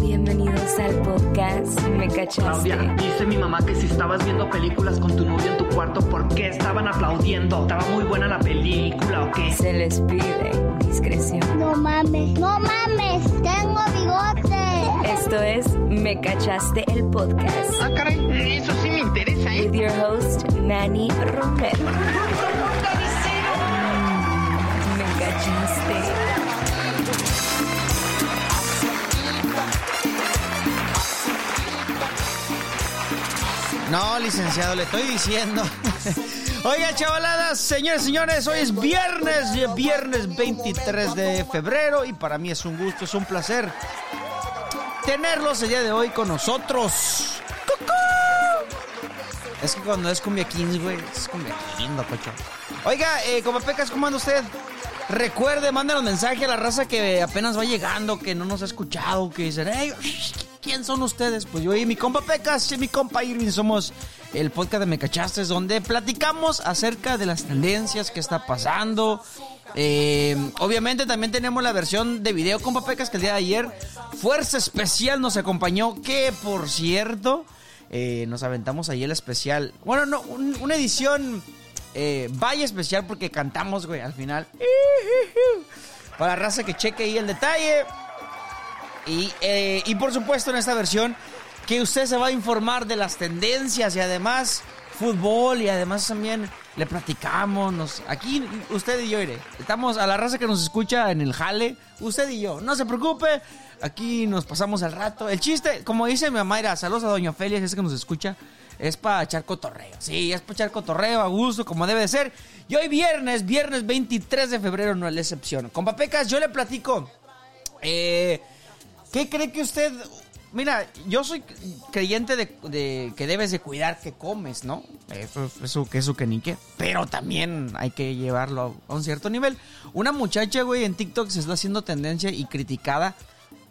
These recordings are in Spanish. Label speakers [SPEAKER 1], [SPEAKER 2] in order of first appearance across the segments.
[SPEAKER 1] Bienvenidos al podcast Me Cachaste.
[SPEAKER 2] Claudia, dice mi mamá que si estabas viendo películas con tu novio en tu cuarto, ¿por qué estaban aplaudiendo? ¿Estaba muy buena la película o qué?
[SPEAKER 1] Se les pide discreción.
[SPEAKER 3] No mames, no mames, tengo bigote.
[SPEAKER 1] Esto es Me Cachaste el podcast.
[SPEAKER 4] Ah, caray, eso sí me interesa, ¿eh?
[SPEAKER 1] With your host, Manny Romero. Me cachaste.
[SPEAKER 5] No, licenciado, le estoy diciendo. Oiga, chavaladas, señores, señores, hoy es viernes, viernes 23 de febrero y para mí es un gusto, es un placer tenerlos el día de hoy con nosotros. ¡Cucú! Es que cuando es cumbia kings, güey, es cumbia king, cocho. Oiga, eh, como pecas, ¿cómo anda usted? Recuerde, mándenos mensaje a la raza que apenas va llegando, que no nos ha escuchado, que dicen, hey, ¿quién son ustedes? Pues yo y mi compa Pecas y mi compa Irving somos el podcast de Me Cachaste, donde platicamos acerca de las tendencias que está pasando. Eh, obviamente también tenemos la versión de video compa Pecas que el día de ayer Fuerza Especial nos acompañó, que por cierto, eh, nos aventamos ahí el especial. Bueno, no, un- una edición eh, vaya especial porque cantamos, güey, al final. Para la raza que cheque ahí el detalle. Y, eh, y por supuesto en esta versión que usted se va a informar de las tendencias y además fútbol y además también le platicamos. Aquí usted y yo iré. Estamos a la raza que nos escucha en el jale. Usted y yo. No se preocupe. Aquí nos pasamos el rato. El chiste, como dice mi mamá, saludos a Doña Ofelia, que es que nos escucha. Es para echar cotorreo. Sí, es para echar cotorreo a gusto, como debe de ser. Y hoy viernes, viernes 23 de febrero, no es la excepción. Con Papecas, yo le platico. Eh, ¿Qué cree que usted.? Mira, yo soy creyente de, que debes de cuidar que comes, ¿no? Eso, eso, que eso que ni qué. Pero también hay que llevarlo a un cierto nivel. Una muchacha, güey, en TikTok se está haciendo tendencia y criticada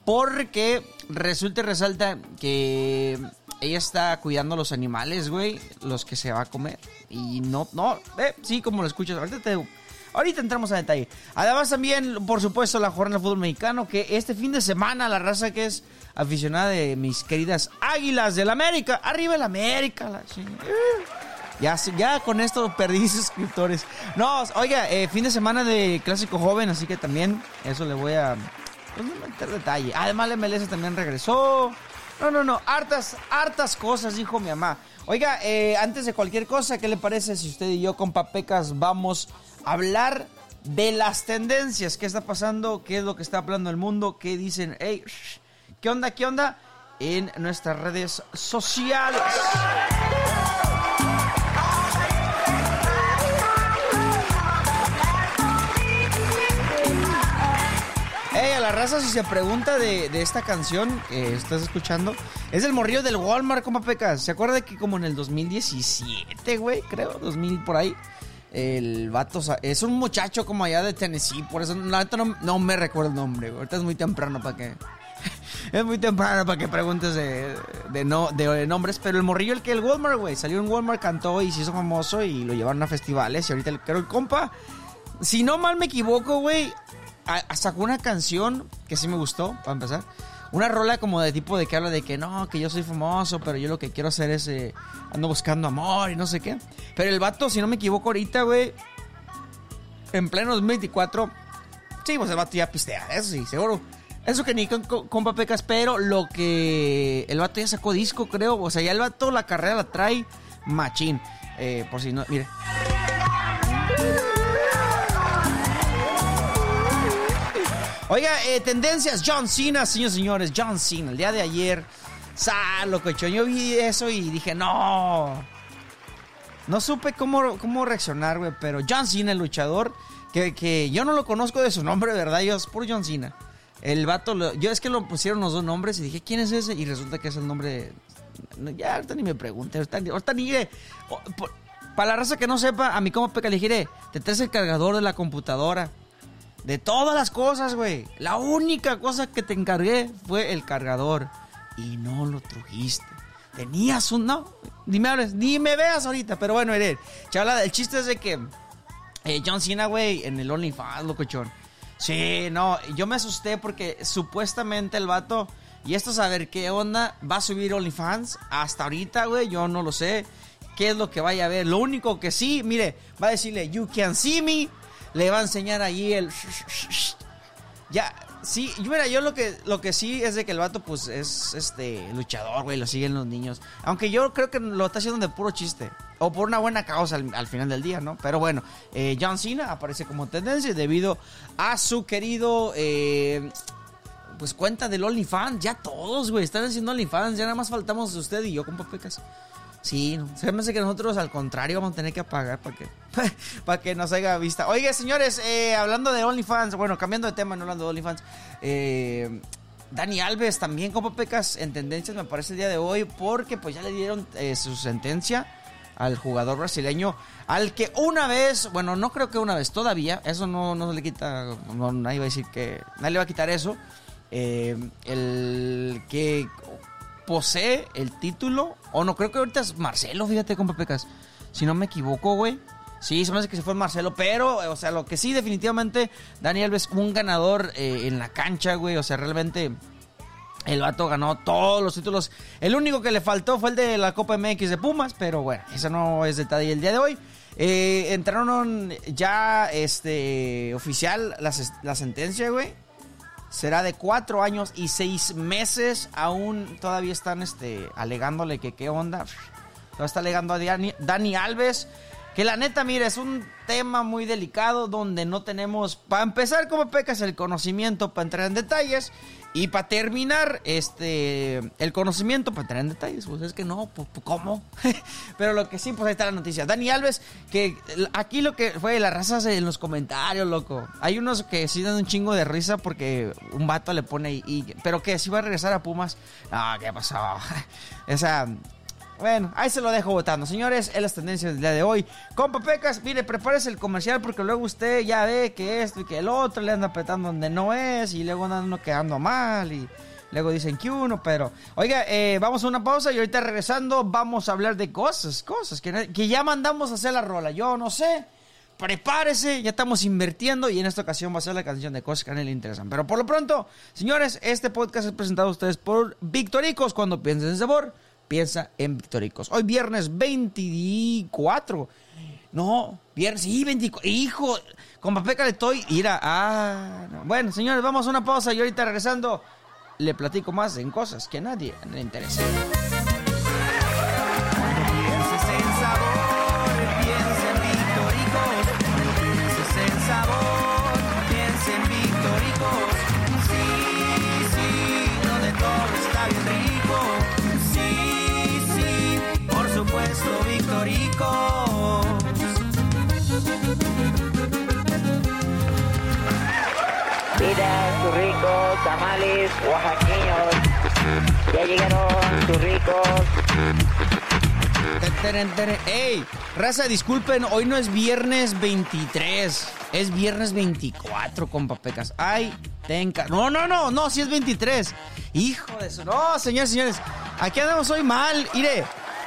[SPEAKER 5] porque resulta y resalta que ella está cuidando los animales, güey, los que se va a comer. Y no, no, eh, sí, como lo escuchas, ahorita te, Ahorita entramos a detalle. Además también, por supuesto, la jornada del fútbol mexicano, que este fin de semana la raza que es aficionada de mis queridas Águilas del América. Arriba el América. Ya, ya con esto perdí suscriptores. No, oiga, eh, fin de semana de Clásico Joven, así que también eso le voy a pues, meter detalle. Además, la MLS también regresó. No, no, no, hartas, hartas cosas, dijo mi mamá. Oiga, eh, antes de cualquier cosa, ¿qué le parece si usted y yo con Papecas vamos hablar de las tendencias? ¿Qué está pasando? ¿Qué es lo que está hablando el mundo? ¿Qué dicen? Hey, ¿Qué onda? ¿Qué onda? En nuestras redes sociales. Ey, a la raza, si se pregunta de, de esta canción que estás escuchando, es el morrillo del Walmart, compa Pecas. ¿Se acuerda que como en el 2017, güey, creo, 2000 por ahí, el vato es un muchacho como allá de Tennessee, por eso la no, no me recuerdo el nombre. Ahorita es muy temprano para que... es muy temprano para que preguntes de, de no, de, nombres, pero el morrillo, el que el Walmart, güey, salió en Walmart, cantó y se hizo famoso y lo llevaron a festivales y ahorita el, creo el compa... Si no mal me equivoco, güey, sacó una canción que sí me gustó, para empezar. Una rola como de tipo de que habla de que no, que yo soy famoso, pero yo lo que quiero hacer es eh, ando buscando amor y no sé qué. Pero el vato, si no me equivoco ahorita, güey, en pleno 2024, sí, pues el vato ya pistea, eso sí, seguro. Eso que ni con, con, compa Pecas, pero lo que el vato ya sacó disco, creo. O sea, ya el vato la carrera la trae machín. Eh, por si no, mire. Oiga, eh, tendencias, John Cena, señores señores, John Cena, el día de ayer, sa, locochón, yo vi eso y dije, no, no supe cómo, cómo reaccionar, güey, pero John Cena, el luchador, que, que yo no lo conozco de su nombre, ¿verdad? Yo es por John Cena. El vato, lo- yo es que lo pusieron los dos nombres y dije, ¿quién es ese? Y resulta que es el nombre Ya, ahorita ni me pregunte, ahorita, ni- ahorita ni... o- por- para la raza que no sepa, a mi compa Peca le dije, te traes el cargador de la computadora. De todas las cosas, güey. La única cosa que te encargué fue el cargador. Y no lo trujiste. Tenías un... No, ni me hables, ni me veas ahorita. Pero bueno, Eren. Chavala, el chiste es de que... eh, John Cena, güey, en el OnlyFans, locochón. Sí, no, yo me asusté porque supuestamente el vato, y esto saber qué onda, va a subir OnlyFans. Hasta ahorita, güey, yo no lo sé qué es lo que vaya a ver. Lo único que sí, mire, va a decirle, you can see me, le va a enseñar ahí el... Ya, sí, mira, yo lo que, lo que sí es de que el vato, pues, es este luchador, güey, lo siguen los niños. Aunque yo creo que lo está haciendo de puro chiste. O por una buena causa al, al final del día, ¿no? Pero bueno, eh, John Cena aparece como tendencia debido a su querido... eh, pues cuenta del OnlyFans, ya todos, güey, están haciendo OnlyFans, ya nada más faltamos usted y yo con papecas. Sí, no. Se me hace que nosotros al contrario vamos a tener que pagar para que, para que nos haya vista. Oiga, señores, eh, hablando de OnlyFans, bueno, cambiando de tema, no hablando de OnlyFans, eh, Dani Alves también con papecas en tendencias me parece el día de hoy porque pues ya le dieron eh, su sentencia al jugador brasileño, al que una vez, bueno, no creo que una vez todavía, eso no, no le quita, no, nadie va a decir que, nadie le va a quitar eso, el que posee el título, o no, creo que ahorita es Marcelo, fíjate, con Pecas, si no me equivoco, güey. Sí, se me hace que se fue Marcelo, pero, o sea, lo que sí, definitivamente, Dani Alves, un ganador eh, en la cancha, güey, o sea, realmente... El vato ganó todos los títulos. El único que le faltó fue el de la Copa MX de Pumas, pero bueno, ese no es detalle el día de hoy. Eh, entraron ya este oficial la sentencia, güey. Será de cuatro años y seis meses. Aún todavía están este, alegándole que qué onda. Todavía está alegando a Dani, Dani Alves. Que la neta, mira, es un tema muy delicado donde no tenemos, para empezar, como pecas, el conocimiento para entrar en detalles. Y para terminar, este, el conocimiento para en detalles, pues es que no, pues, ¿cómo? Pero lo que sí, pues ahí está la noticia. Dani Alves, que aquí lo que fue las razas en los comentarios, loco. Hay unos que sí dan un chingo de risa porque un vato le pone, y, y- pero que si va a regresar a Pumas. No, ¿qué pasó? Esa, bueno, ahí se lo dejo votando. Señores, es las tendencias del día de hoy. Compa Pecas, mire, prepárese el comercial porque luego usted ya ve que esto y que el otro le anda apretando donde no es y luego anda uno quedando mal y luego dicen que uno, pero... Oiga, eh, vamos a una pausa y ahorita regresando vamos a hablar de cosas, cosas que, que ya mandamos a hacer la rola. Yo no sé, prepárese, ya estamos invirtiendo y en esta ocasión va a ser la canción de cosas que a nadie le interesan. Pero por lo pronto, señores, este podcast es presentado a ustedes por Victoricos. Cuando piensen en sabor, piensa en Victoricos. Hoy viernes 24. No, viernes, sí, 24. Hijo, con Papeca le estoy. Ira, ah. no. Bueno, señores, vamos a una pausa y ahorita regresando le platico más en cosas que a nadie le interesa.
[SPEAKER 6] Oaxaqueños. Ya llegaron tus ricos.
[SPEAKER 5] ¡Ey! Raza, disculpen, hoy no es viernes 23, es viernes 24, compa Pecas. ¡Ay! Tenca. No, no, no, no, si es 23. Hijo de eso. No, señores, señores. Aquí andamos hoy mal. Iré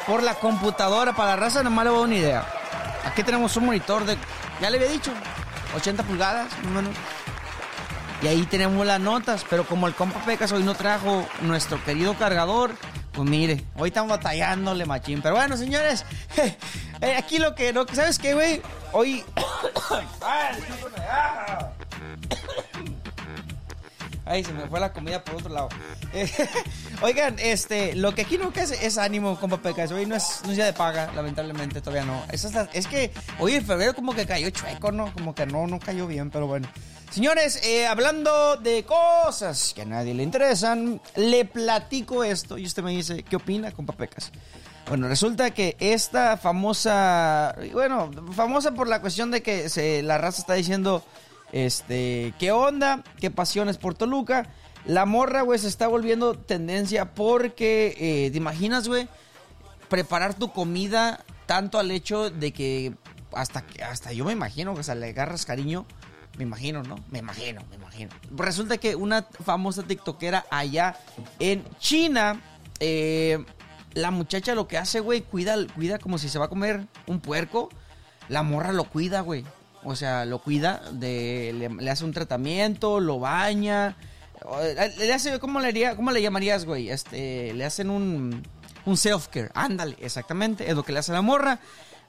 [SPEAKER 5] por la computadora. Para la raza, nomás le voy a dar una idea. Aquí tenemos un monitor de. Ya le había dicho. 80 pulgadas, más o menos. Y ahí tenemos las notas, pero como el compa Pecas hoy no trajo nuestro querido cargador, pues mire, hoy estamos batallándole machín. Pero bueno, señores, eh, aquí lo que, que ¿sabes qué, güey? Hoy... Ay, se me fue la comida por otro lado. Oigan, este, lo que aquí nunca es, es ánimo, compa Pecas. Hoy no es, no es día de paga, lamentablemente, todavía no. Es, es que hoy en febrero como que cayó chueco, ¿no? Como que no, no cayó bien, pero bueno. Señores, eh, hablando de cosas que a nadie le interesan, le platico esto y usted me dice, ¿qué opina, compa Pecas? Bueno, resulta que esta famosa, bueno, famosa por la cuestión de que se, la raza está diciendo, este, ¿qué onda? ¿Qué pasiones por Toluca? La morra, güey, se está volviendo tendencia porque, eh, ¿te imaginas, güey? Preparar tu comida tanto al hecho de que hasta, hasta yo me imagino que se le agarras cariño. Me imagino, ¿no? Me imagino, me imagino. Resulta que una famosa TikTokera allá en China, eh, la muchacha lo que hace, güey, cuida, cuida como si se va a comer un puerco. La morra lo cuida, güey. o sea, lo cuida, de, le, le hace un tratamiento, lo baña, le hace, ¿cómo le, haría- cómo le llamarías, güey? Este, le hacen un, un self-care, ándale, exactamente, es lo que le hace la morra.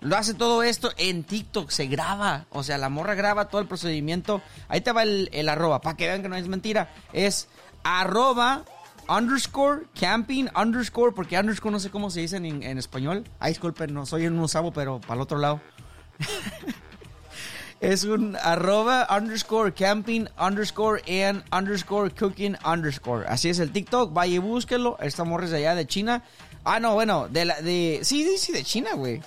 [SPEAKER 5] Lo hace todo esto en TikTok, se graba, o sea, la morra graba todo el procedimiento. Ahí te va el, arroba, para que vean que no es mentira. Es arroba underscore camping underscore, porque underscore no sé cómo se dice en, español. Ay, disculpen, no soy un usabo, pero para el otro lado. Es un arroba underscore camping underscore and underscore cooking underscore. Así es el TikTok, vaya y búsquelo. Esta morra es de allá de China. Ah, no, bueno, de la, de, sí, sí, sí, de China, güey.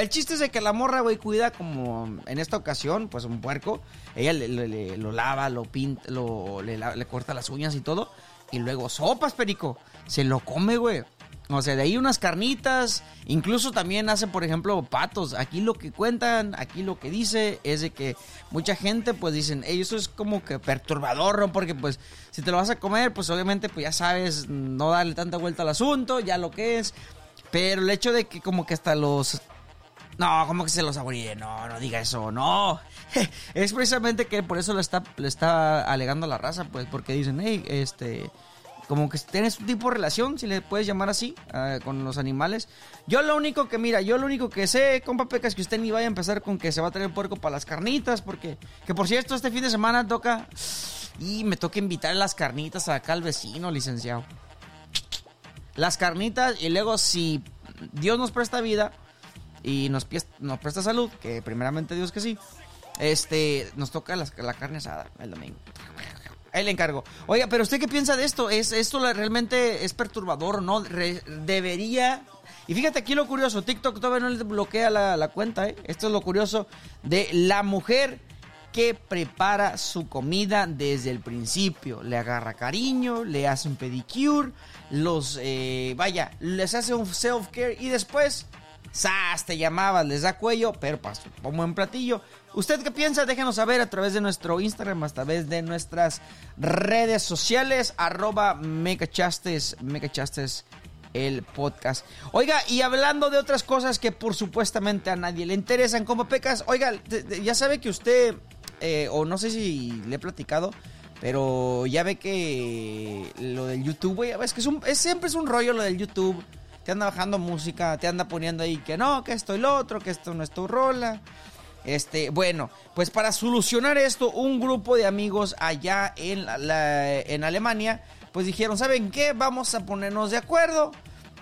[SPEAKER 5] El chiste es de que la morra, güey, cuida como en esta ocasión, pues un puerco. Ella lo lava, lo pinta, lo, le corta las uñas y todo. Y luego sopas, perico. Se lo come, güey. O sea, de ahí unas carnitas. Incluso también hace, por ejemplo, patos. Aquí lo que cuentan, aquí lo que dice es de que mucha gente, pues dicen, "Ey, eso es como que perturbador, ¿no? Porque, pues, si te lo vas a comer, pues obviamente, pues ya sabes, no darle tanta vuelta al asunto, ya lo que es. Pero el hecho de que como que hasta los no, como que se lo saboree. No, no diga eso, no. Es precisamente que por eso le está, le está alegando a la raza, pues, porque dicen, hey, este, como que tienes un tipo de relación, si le puedes llamar así, ah, con los animales. Yo lo único que, mira, yo lo único que sé, compa Peca, es que usted ni vaya a empezar con que se va a traer puerco para las carnitas, porque, que por cierto, este fin de semana toca, y me toca invitar las carnitas acá al vecino, licenciado las carnitas y luego si Dios nos presta vida y nos, presta salud, que primeramente Dios que sí, este, nos toca la carne asada el domingo. Ahí le encargo. Oiga, pero ¿usted qué piensa de esto? ¿Es, ¿Esto realmente es perturbador no? Debería... Y fíjate aquí lo curioso, TikTok todavía no le bloquea la, la cuenta, ¿eh? Esto es lo curioso de la mujer que prepara su comida desde el principio. Le agarra cariño, le hace un pedicure, los, eh, vaya, les hace un self-care y después, ¡zas! Te llamabas, les da cuello, pero paso, como en platillo. ¿Usted qué piensa? Déjenos saber a través de nuestro Instagram, a través de nuestras redes sociales, arroba mecachastes, mecachastes el podcast. Oiga, y hablando de otras cosas que por supuestamente a nadie le interesan, como pecas, oiga, ya sabe que usted, eh, o no sé si le he platicado, pero ya ve que lo del YouTube, güey, es que es, un- es- siempre es un rollo lo del YouTube. Te anda bajando música, te anda poniendo ahí que no, que esto y lo otro, que esto no es tu rola. Este, bueno, pues para solucionar esto, un grupo de amigos allá en, la- en Alemania, pues dijeron, ¿saben qué? Vamos a ponernos de acuerdo,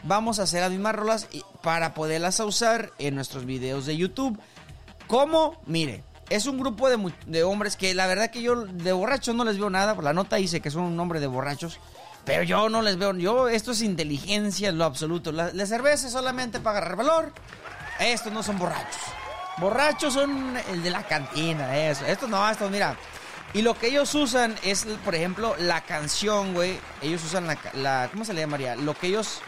[SPEAKER 5] vamos a hacer las mismas rolas para poderlas usar en nuestros videos de YouTube. ¿Cómo? Mire, es un grupo de, de hombres que la verdad que yo de borrachos no les veo nada, por la nota dice que son un nombre de borrachos. Pero yo no les veo, yo, esto es inteligencia en lo absoluto. La, cerveza solamente para agarrar valor. Estos no son borrachos. Borrachos son el de la cantina, eso. Estos no, estos, mira. Y lo que ellos usan es, por ejemplo, la canción, güey. Ellos usan la, la, ¿cómo se le llamaría? Lo que ellos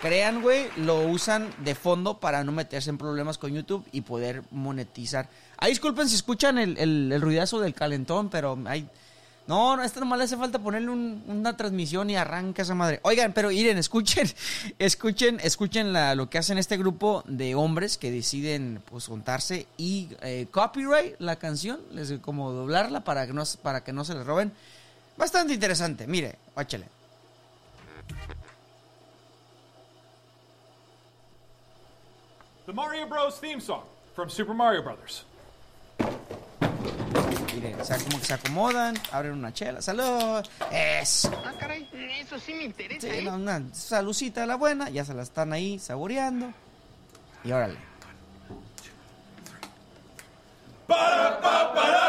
[SPEAKER 5] crean, güey, lo usan de fondo para no meterse en problemas con YouTube y poder monetizar. Ahí disculpen si escuchan el, el, el ruidazo del calentón, pero hay... No, no, a este nomás le hace falta ponerle un- una transmisión y arranca esa madre. Oigan, pero miren, escuchen, escuchen, escuchen lo que hacen este grupo de hombres que deciden pues juntarse y eh, copyright la canción, les como doblarla para que no, para que no se les roben. Bastante interesante, mire, óchale.
[SPEAKER 7] The Mario Bros. theme song from Super Mario Brothers.
[SPEAKER 5] Miren, o sea, como que se acomodan, abren una chela, salud, eso.
[SPEAKER 4] Ah, caray, eso sí me interesa,
[SPEAKER 5] Sí,
[SPEAKER 4] ¿eh?
[SPEAKER 5] no, una salucita a la buena, ya se la están ahí saboreando. Y órale. Mire,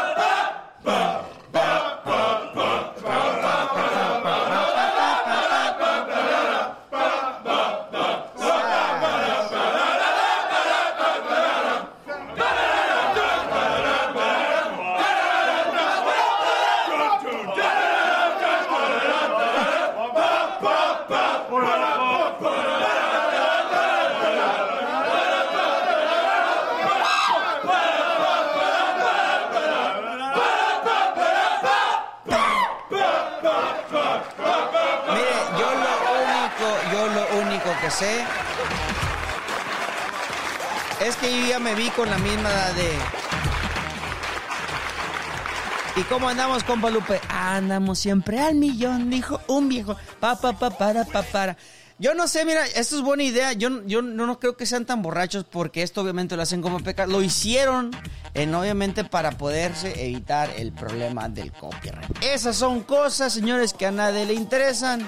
[SPEAKER 5] es que yo ya me vi con la misma edad de ¿Y cómo andamos, compa Lupe? Andamos siempre al millón, dijo un viejo. Pa, pa, pa, para, pa, para. Yo no sé, mira, esto es buena idea. Yo, yo no, creo que sean tan borrachos porque esto obviamente lo hacen como peca. Lo hicieron, en, obviamente, para poderse evitar el problema del copyright. Esas son cosas, señores, que a nadie le interesan.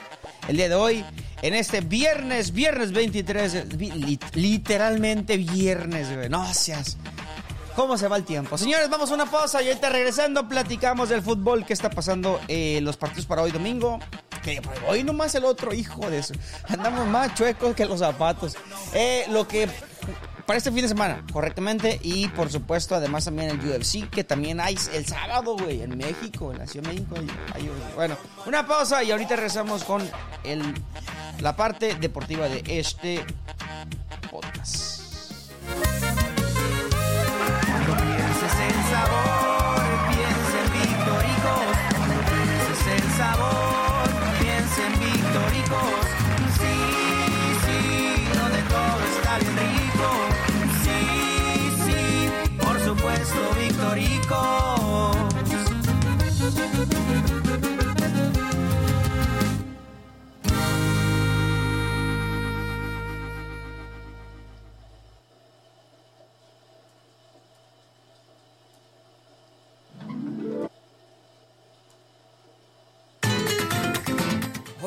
[SPEAKER 5] El día de hoy, en este viernes, viernes 23, li- literalmente viernes, güey. No seas. ¿Cómo se va el tiempo? Señores, vamos a una pausa y ahorita regresando platicamos del fútbol que está pasando eh, los partidos para hoy domingo. Que hoy nomás el otro, hijo de eso. Andamos más chuecos que los zapatos. Eh, lo que para este fin de semana, correctamente. Y por supuesto, además también el UFC, que también hay el sábado, güey, en México, en la Ciudad de México. Bueno, una pausa y ahorita regresamos con el, la parte deportiva de este podcast.
[SPEAKER 8] Cuando sabor,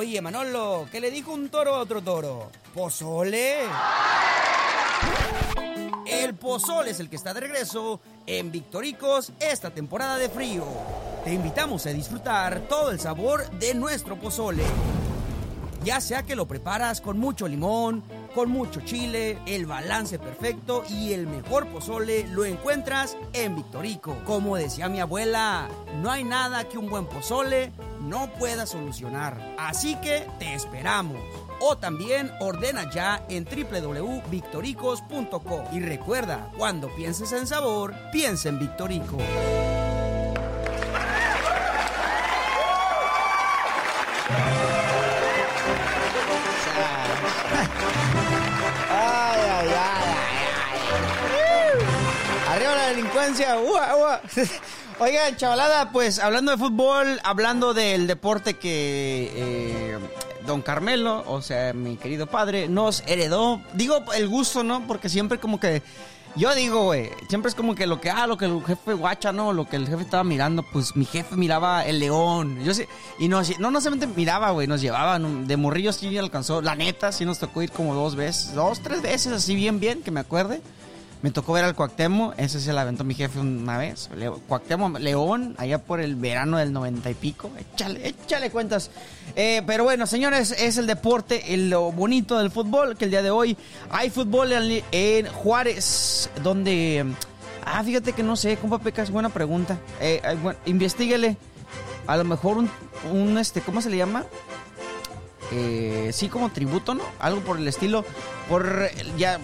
[SPEAKER 5] Oye, Manolo, ¿qué le dijo un toro a otro toro? ¿Pozole? El pozole es el que está de regreso en Victoricos esta temporada de frío. Te invitamos a disfrutar todo el sabor de nuestro pozole. Ya sea que lo preparas con mucho limón, con mucho chile, el balance perfecto y el mejor pozole lo encuentras en Victorico. Como decía mi abuela, no hay nada que un buen pozole no pueda solucionar. Así que te esperamos. O también ordena ya en www.victoricos.com. Y recuerda, cuando pienses en sabor, piensa en Victorico. Arriba la delincuencia. ua, ua. Oigan, chavalada, pues hablando de fútbol, hablando del deporte que eh, don Carmelo, o sea, mi querido padre, nos heredó. Digo el gusto, ¿no? Porque siempre como que... Yo digo, güey, siempre es como que lo que, ah, lo que el jefe guacha, ¿no? Lo que el jefe estaba mirando, pues mi jefe miraba el león. Yo sé, y nos, no, no solamente miraba, güey, nos llevaban, de morrillos sí alcanzó, la neta, sí nos tocó ir como dos veces, dos, tres veces, así bien, bien, que me acuerde. Me tocó ver al Cuauhtémoc, ese se la aventó mi jefe una vez. Leo- Cuauhtémoc León, allá por el verano del noventa y pico. Échale, échale cuentas. Eh, pero bueno, señores, es el deporte, lo bonito del fútbol, que el día de hoy hay fútbol en, Juárez, donde... Ah, fíjate que no sé, compa Peca, es buena pregunta. Eh, bueno. A lo mejor un, un, este, ¿cómo se le llama? eh, sí como tributo, ¿no? Algo por el estilo, por ya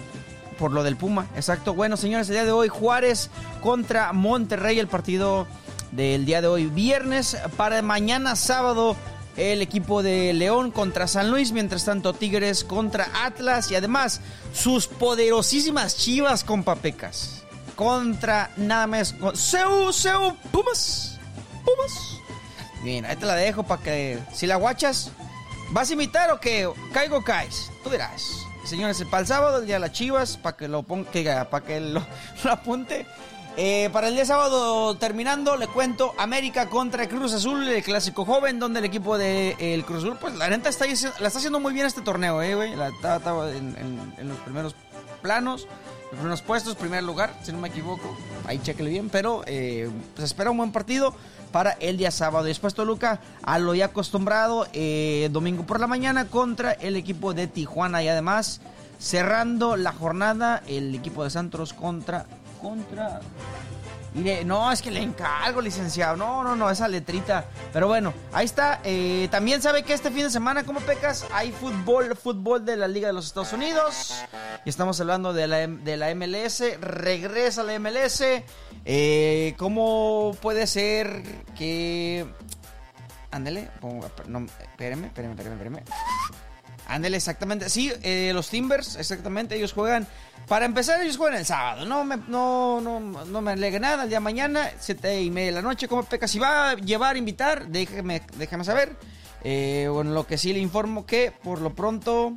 [SPEAKER 5] por lo del Puma, exacto. Bueno, señores, el día de hoy Juárez contra Monterrey, el partido del día de hoy viernes para mañana sábado el equipo de León contra San Luis, mientras tanto Tigres contra Atlas y además sus poderosísimas Chivas con Papecas contra nada más Seu Seu Pumas. Pumas. Bien, ahí te la dejo para que si la guachas ¿Vas a imitar o qué? ¿Caigo caes? Tú dirás. Señores, para el sábado, el día de las chivas, para que lo ponga, para que lo, apunte. Eh, para el día sábado, terminando, le cuento América contra Cruz Azul, el clásico joven, donde el equipo de eh, Cruz Azul, pues la neta está, la está haciendo muy bien este torneo, eh, güey. La- en, en- en los primeros planos, los primeros puestos, primer lugar, si no me equivoco. Ahí chequele bien, pero eh, pues espera un buen partido para el día sábado. Después Toluca, a lo ya acostumbrado, eh, domingo por la mañana contra el equipo de Tijuana y además cerrando la jornada el equipo de Santos contra contra Mire, no, es que le encargo, licenciado. No, no, no, esa letrita. Pero bueno, ahí está. Eh, también sabe que este fin de semana, como pecas, hay fútbol, fútbol de la Liga de los Estados Unidos. Y estamos hablando de la, de la MLS. Regresa la MLS. Eh, ¿Cómo puede ser que... Ándele, no, espéreme, espéreme, espéreme. Ándale, exactamente. Sí, eh, los Timbers, exactamente, ellos juegan. Para empezar, ellos juegan el sábado. No me, no, no, no me nada. El día de mañana, siete y media de la noche, como peca. Si va a llevar, invitar, déjeme, déjame saber. Eh, bueno, lo que sí le informo que por lo pronto.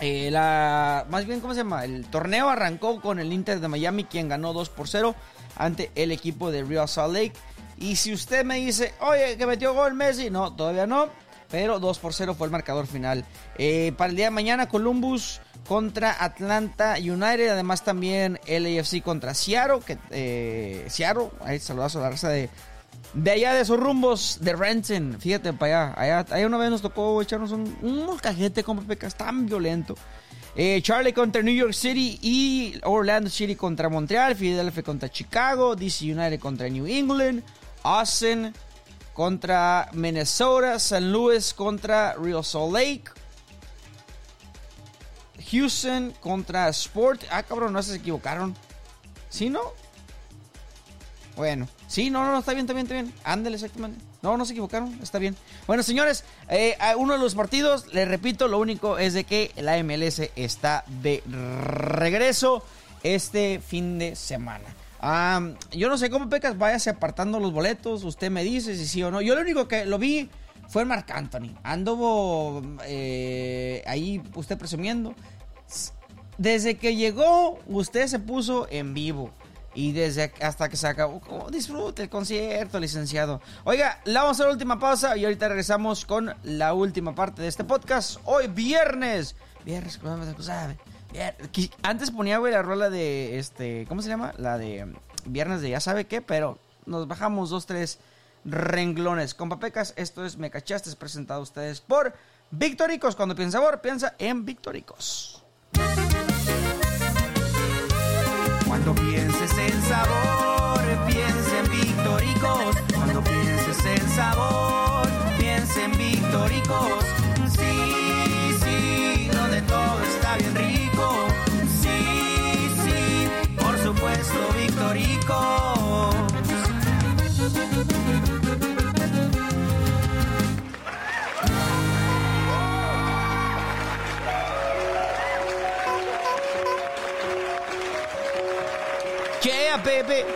[SPEAKER 5] eh, la, más bien, ¿cómo se llama? El torneo arrancó con el Inter de Miami, quien ganó 2 por 0 ante el equipo de Real Salt Lake. Y si usted me dice, oye, que metió gol Messi, no, todavía no. Pero 2 por 0 fue el marcador final. Eh, para el día de mañana, Columbus contra Atlanta United. Además, también LAFC contra Seattle. Que, eh, Seattle, ahí saludazo a la raza de, de allá de esos rumbos de Renton. Fíjate para allá. allá. Allá una vez nos tocó echarnos un, un molcajete con pecas tan violento. Eh, Charlie contra New York City y Orlando City contra Montreal. Philadelphia contra Chicago. DC United contra New England. Austin contra Minnesota. San Luis contra Real Salt Lake. Houston contra Sport. Ah, cabrón, no se equivocaron. ¿Sí, no? Bueno, sí, no, no, está bien, está bien, está bien. Ándale, exactamente. No, no se equivocaron, está bien. Bueno, señores, eh, uno de los partidos, les repito, lo único es de que la MLS está de regreso este fin de semana. Ah, yo no sé cómo pecas, váyase apartando los boletos, usted me dice si sí o no. Yo lo único que lo vi fue Marc Anthony. Anduvo eh, ahí usted presumiendo. Desde que llegó, usted se puso en vivo. Y desde hasta que se acabó, disfrute el concierto, licenciado. Oiga, le vamos a hacer la última pausa y ahorita regresamos con la última parte de este podcast. Hoy viernes. Viernes, ¿sabe? Antes ponía, güey, la rola de, este, ¿cómo se llama? La de um, viernes de ya sabe qué, pero nos bajamos dos, tres renglones. Con papecas, esto es Me Cachaste, es presentado a ustedes por Victoricos. Cuando piensa sabor, piensa en Victoricos.
[SPEAKER 8] Cuando pienses en sabor, piensa en Victoricos. Cuando pienses en sabor, piensa en Victoricos. Supuesto, Victoricos.
[SPEAKER 5] Yeah, Pepe.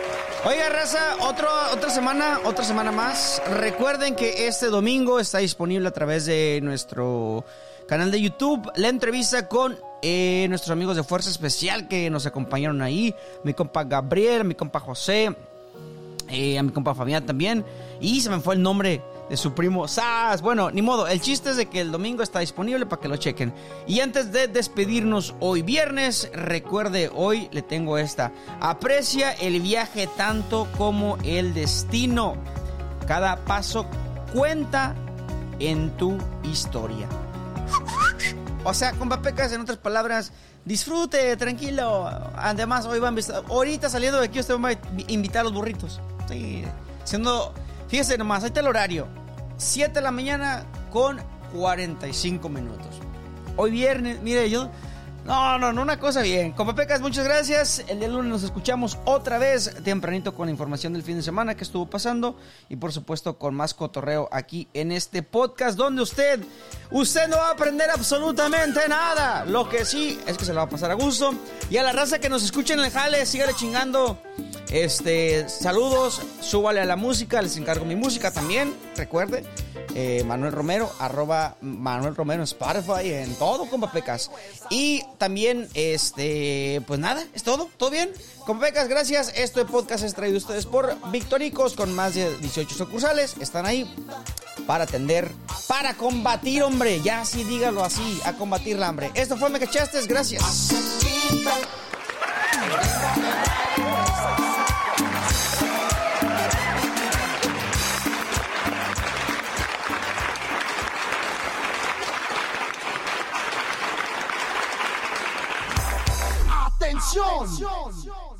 [SPEAKER 5] Oiga, raza, otra semana, otra semana más. Recuerden que este domingo está disponible a través de nuestro canal de YouTube la entrevista con eh, nuestros amigos de Fuerza Especial que nos acompañaron ahí. Mi compa Gabriel, mi compa José, eh, a mi compa Fabián también. Y se me fue el nombre de su primo Sas. Bueno, ni modo, el chiste es de que el domingo está disponible para que lo chequen. Y antes de despedirnos hoy viernes, recuerde, hoy le tengo esta. Aprecia el viaje tanto como el destino. Cada paso cuenta en tu historia. O sea, con papecas, en otras palabras, disfrute, tranquilo. Además, hoy van ahorita saliendo de aquí usted va a invitar a los burritos. Sí, siendo Fíjese nomás, ahí está el horario. 7 de la mañana con 45 minutos. Hoy viernes, mire, yo... No, no, no, una cosa bien. Como Pecas, muchas gracias. El día lunes nos escuchamos otra vez tempranito con la información del fin de semana que estuvo pasando. Y por supuesto con más cotorreo aquí en este podcast donde usted, usted no va a aprender absolutamente nada. Lo que sí es que se la va a pasar a gusto. Y a la raza que nos escucha en el jale, sígale chingando. Este, saludos, súbale a la música, les encargo mi música también, recuerde, eh, Manuel Romero, arroba Manuel Romero Spotify, en todo, compa Pecas. Y también, este, pues nada, es todo, todo bien. Compa Pecas, gracias. Este podcast es traído a ustedes por Victoricos con más de 18 sucursales. Están ahí para atender, para combatir, hombre. Ya sí, dígalo así, a combatir la hambre. Esto fue Me Cachastes, gracias.
[SPEAKER 9] ¡Atención!